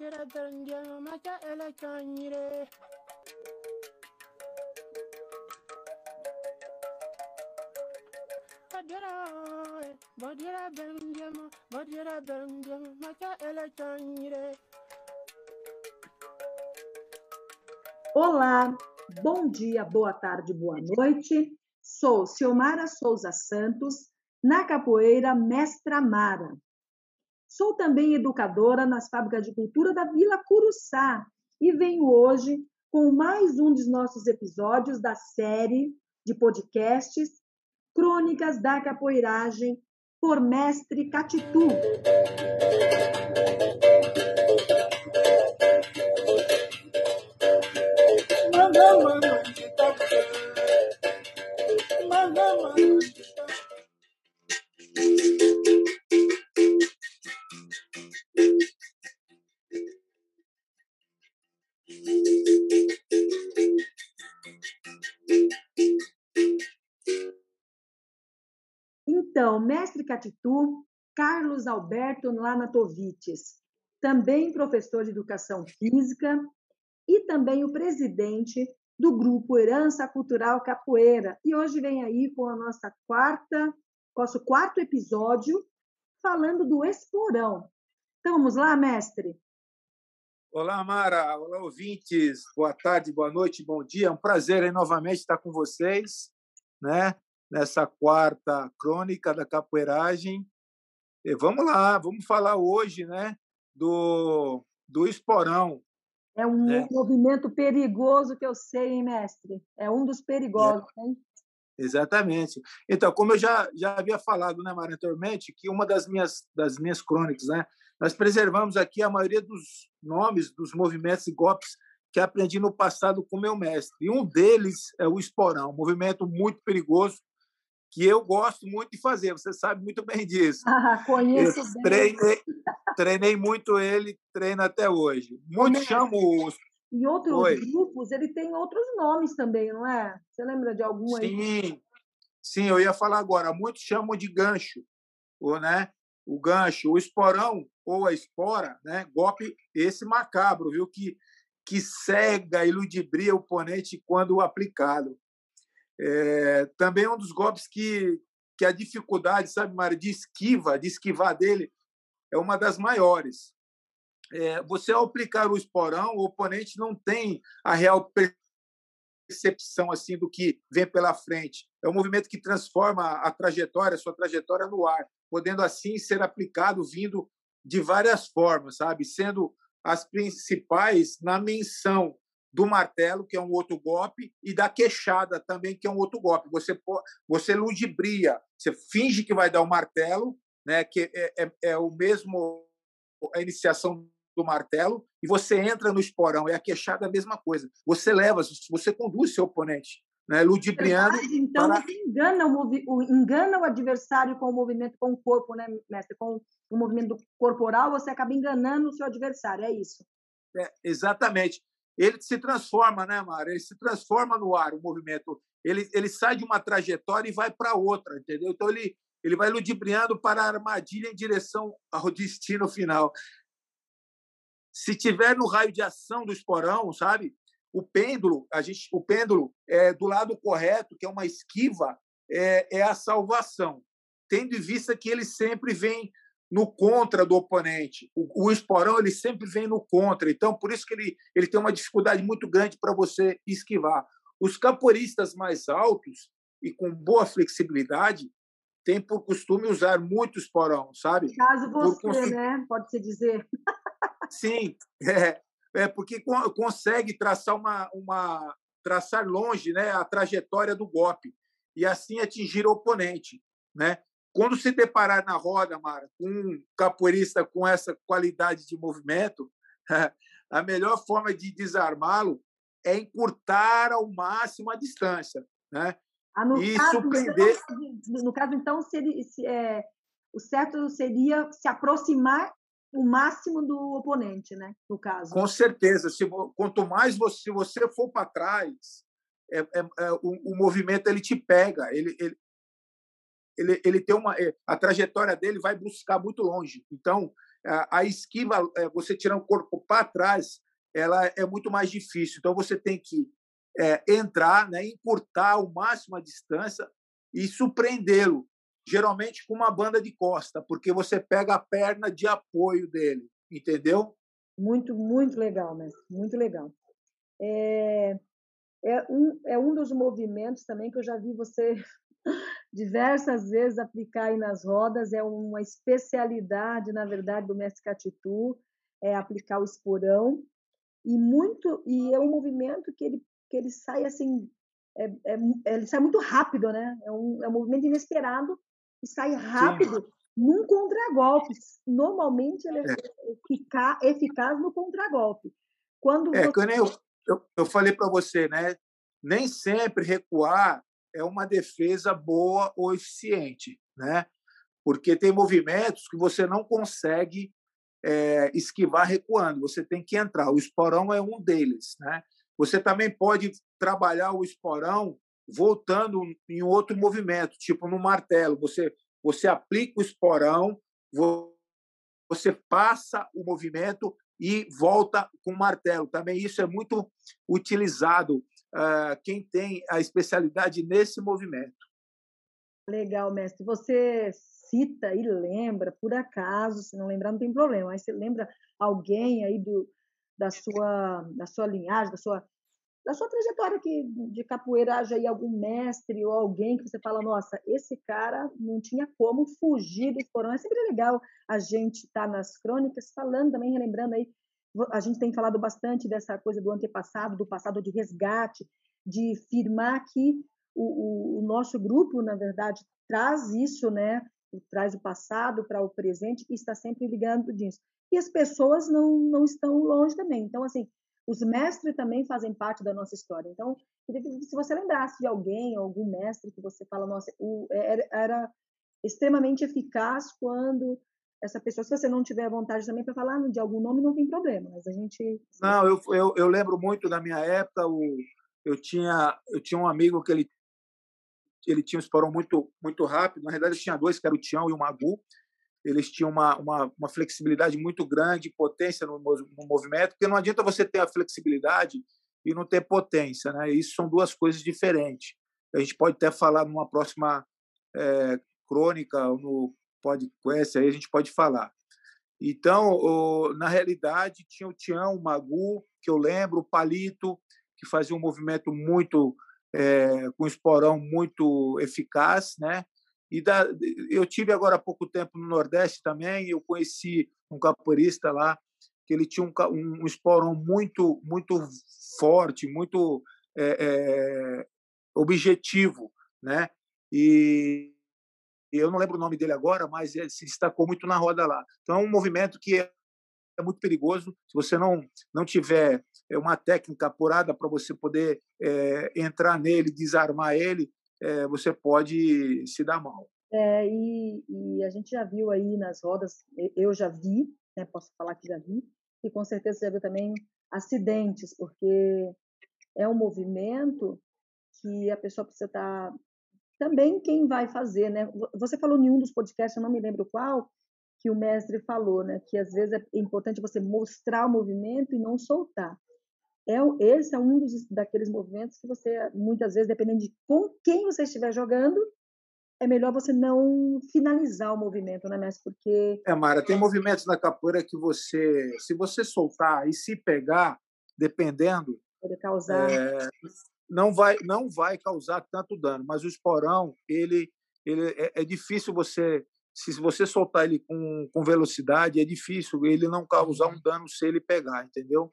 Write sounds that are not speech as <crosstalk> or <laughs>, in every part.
Badira Benjamin Macha Elechanyire. Badira, Badira Benjamin, Badira Benjamin Macha Elechanyire. Olá, bom dia, boa tarde, boa noite. Sou Silmara Souza Santos, na capoeira Mestra Mara. Sou também educadora nas fábricas de cultura da Vila Curuçá e venho hoje com mais um dos nossos episódios da série de podcasts Crônicas da Capoeiragem por Mestre Catitu. Manda, manda, Então, mestre Catitu, Carlos Alberto Lanatovites, também professor de educação física e também o presidente do grupo Herança Cultural Capoeira. E hoje vem aí com a nossa quarta, nosso quarto episódio, falando do esporão. Então vamos lá, mestre? Olá, Mara. Olá, ouvintes. Boa tarde, boa noite, bom dia. É um prazer novamente estar com vocês, né? Nessa quarta crônica da capoeiragem. E vamos lá, vamos falar hoje, né? Do, do esporão. É um É. movimento perigoso que eu sei, hein, mestre? É um dos perigosos, hein? Exatamente. Então, como eu já, já havia falado, né, Mara, anteriormente, que uma das minhas, das minhas crônicas, né, nós preservamos aqui a maioria dos nomes dos movimentos e golpes que aprendi no passado com meu mestre. E um deles é o esporão, um movimento muito perigoso que eu gosto muito de fazer, você sabe muito bem disso. Ah, <laughs> Eu conheço bem. treinei, treinei muito ele, treino até hoje. Muitos mestre. chamam os E outros Oi. grupos, ele tem outros nomes também, não é? Você lembra de algum aí? Sim, sim, eu ia falar agora. Muitos chamam de gancho, ou, né? O gancho, o esporão ou a espora, né? Golpe esse macabro, viu? Que, que cega e ludibria o oponente quando aplicado. É, também é um dos golpes que, que a dificuldade, sabe, Mário, de esquiva, de esquivar dele, é uma das maiores. É, você, ao aplicar o esporão, o oponente não tem a real percepção assim do que vem pela frente. É um movimento que transforma a trajetória, a sua trajetória no ar, podendo assim ser aplicado vindo de várias formas, sabe? Sendo as principais na menção do martelo, que é um outro golpe, e da queixada também, que é um outro golpe. Você você ludibria, você finge que vai dar o martelo, né? Que é, é, é o mesmo a iniciação do martelo e você entra no esporão. É a queixada a mesma coisa. Você leva, você conduz seu oponente, né? Ludibriando. Então para- você engana o- engana o adversário com o movimento, com o corpo, né, mestre? Com o movimento corporal, você acaba enganando o seu adversário, é isso. É, exatamente. Ele se transforma, né, Mário? Ele se transforma no ar, o movimento. Ele, ele sai de uma trajetória e vai para outra, entendeu? Então ele, ele vai ludibriando para a armadilha em direção ao destino final. Se tiver no raio de ação do esporão, sabe? O pêndulo, a gente, o pêndulo é do lado correto, que é uma esquiva, é, é a salvação, tendo em vista que ele sempre vem no contra do oponente. O, o esporão ele sempre vem no contra, então por isso que ele, ele tem uma dificuldade muito grande para você esquivar. Os capoeiristas mais altos e com boa flexibilidade têm por costume usar muito esporão, sabe? Caso você, consegui- né, pode-se dizer. Sim, <laughs> é, é porque co- consegue traçar uma, uma traçar longe, né, a trajetória do golpe e assim atingir o oponente, né? Quando se deparar na roda, Mara, com um capoeirista com essa qualidade de movimento, <laughs> a melhor forma de desarmá-lo é encurtar ao máximo a distância, né? Ah, no, E caso, surpreender- então, no caso, então, seria, se, é, o certo seria se aproximar o máximo do oponente, né? No caso. Com certeza. Se, quanto mais você, se você for para trás, é, é, é, o, o movimento ele te pega. Ele, ele, ele, ele tem uma, é, a trajetória dele vai buscar muito longe. Então, a esquiva, é, você tirar o corpo para trás, ela é muito mais difícil. Então, você tem que é, entrar, né, encurtar ao máximo a distância e surpreendê-lo, geralmente com uma banda de costa, porque você pega a perna de apoio dele, entendeu? Muito, muito legal, mestre, muito legal. É, é, um, é um dos movimentos também que eu já vi você diversas vezes aplicar aí nas rodas, é uma especialidade, na verdade, do mestre Catitu, é aplicar o esporão, e muito e é um movimento que ele que ele sai assim é, é, ele sai muito rápido né? É um, é um movimento inesperado e sai rápido Sim. num contragolpe. Normalmente ele é, é. Eficaz, no contragolpe. Quando é você... eu, eu, eu falei para você né? Nem sempre recuar é uma defesa boa ou eficiente né porque tem movimentos que você não consegue é, esquivar recuando, você tem que entrar. O esporão é um deles. Né? Você também pode trabalhar o esporão voltando em outro movimento, tipo no martelo. Você, você aplica o esporão, você passa o movimento e volta com o martelo. Também isso é muito utilizado quem tem a especialidade nesse movimento. Legal, mestre. Você cita e lembra, por acaso, se não lembrar não tem problema, mas você lembra alguém aí do, da sua da sua linhagem, da sua da sua trajetória aqui de capoeira, haja aí algum mestre ou alguém que você fala, nossa, esse cara não tinha como fugir do esporão. É sempre legal a gente estar tá nas crônicas falando também, relembrando aí, a gente tem falado bastante dessa coisa do antepassado, do passado de resgate, de firmar que o, o, o nosso grupo, na verdade, traz isso, né? traz o passado para o presente e está sempre ligando disso. E as pessoas não, não estão longe também. Então, assim, os mestres também fazem parte da nossa história. Então, se você lembrasse de alguém, algum mestre que você fala, nossa, o, é, era, era extremamente eficaz quando essa pessoa, se você não tiver vontade também para falar de algum nome, não tem problema, mas a gente... Não, eu, eu, eu lembro muito da minha época, o, eu, tinha, eu tinha um amigo que ele ele tinha um esporão muito muito rápido. Na realidade, tinha dois, que era o Tião e o Magu. Eles tinham uma, uma, uma flexibilidade muito grande, potência no, no, movimento, porque não adianta você ter a flexibilidade e não ter potência, né? Isso são duas coisas diferentes. A gente pode até falar numa próxima é, crônica, no podcast, aí a gente pode falar. Então, o, na realidade, tinha o Tião, o Magu, que eu lembro, o Palito, que fazia um movimento muito é, com esporão muito eficaz, né? E da, eu tive agora há pouco tempo no Nordeste também, eu conheci um capoeirista lá que ele tinha um, um, um esporão muito muito forte, muito é, é, objetivo, né? E eu não lembro o nome dele agora, mas ele se destacou muito na roda lá. Então é um movimento que é é muito perigoso. Se você não, não tiver é, uma técnica apurada para você poder é, entrar nele, desarmar ele, é, você pode se dar mal. É, e, e, a gente já viu aí nas rodas, eu já vi, né, posso falar que já vi, e com certeza já viu também acidentes, porque é um movimento que a pessoa precisa estar. Também quem vai fazer, né? Você falou em um dos podcasts, eu não me lembro qual, que o mestre falou, né? Que às vezes é importante você mostrar o movimento e não soltar. É, esse é um dos daqueles movimentos que você muitas vezes, dependendo de com quem você estiver jogando, é melhor você não finalizar o movimento, né, mestre? Porque é, Mara, tem movimentos na capoeira que você, se você soltar e se pegar, dependendo, pode causar é, não vai não vai causar tanto dano, mas o esporão ele ele é, é difícil você se você soltar ele com, com velocidade, é difícil ele não causar um dano se ele pegar, entendeu?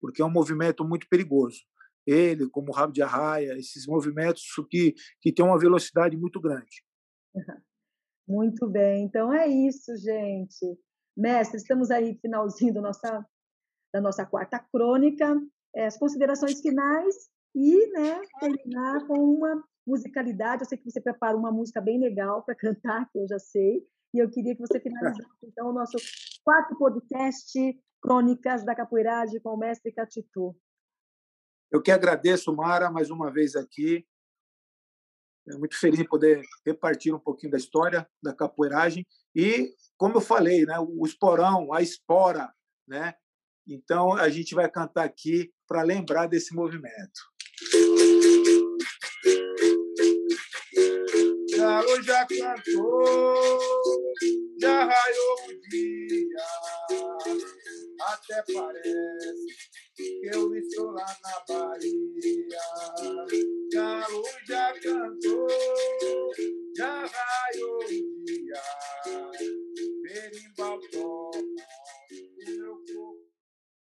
Porque é um movimento muito perigoso. Ele, como o rabo de arraia, esses movimentos que, que têm uma velocidade muito grande. Muito bem, então é isso, gente. Mestre, estamos aí finalzinho da nossa, da nossa quarta crônica, é, as considerações finais e né, terminar com uma musicalidade. Eu sei que você preparou uma música bem legal para <laughs> cantar, que eu já sei. E eu queria que você finalizasse, então, o nosso quarto podcast, Crônicas da Capoeiragem, com o mestre Catitu. Eu que agradeço, Mara, mais uma vez aqui. é muito feliz em poder repartir um pouquinho da história da capoeiragem e, como eu falei, né, o esporão, a espora, né? Então a gente vai cantar aqui para lembrar desse movimento. Galo já cantou, já raiou o dia, até parece que eu estou lá na Bahia.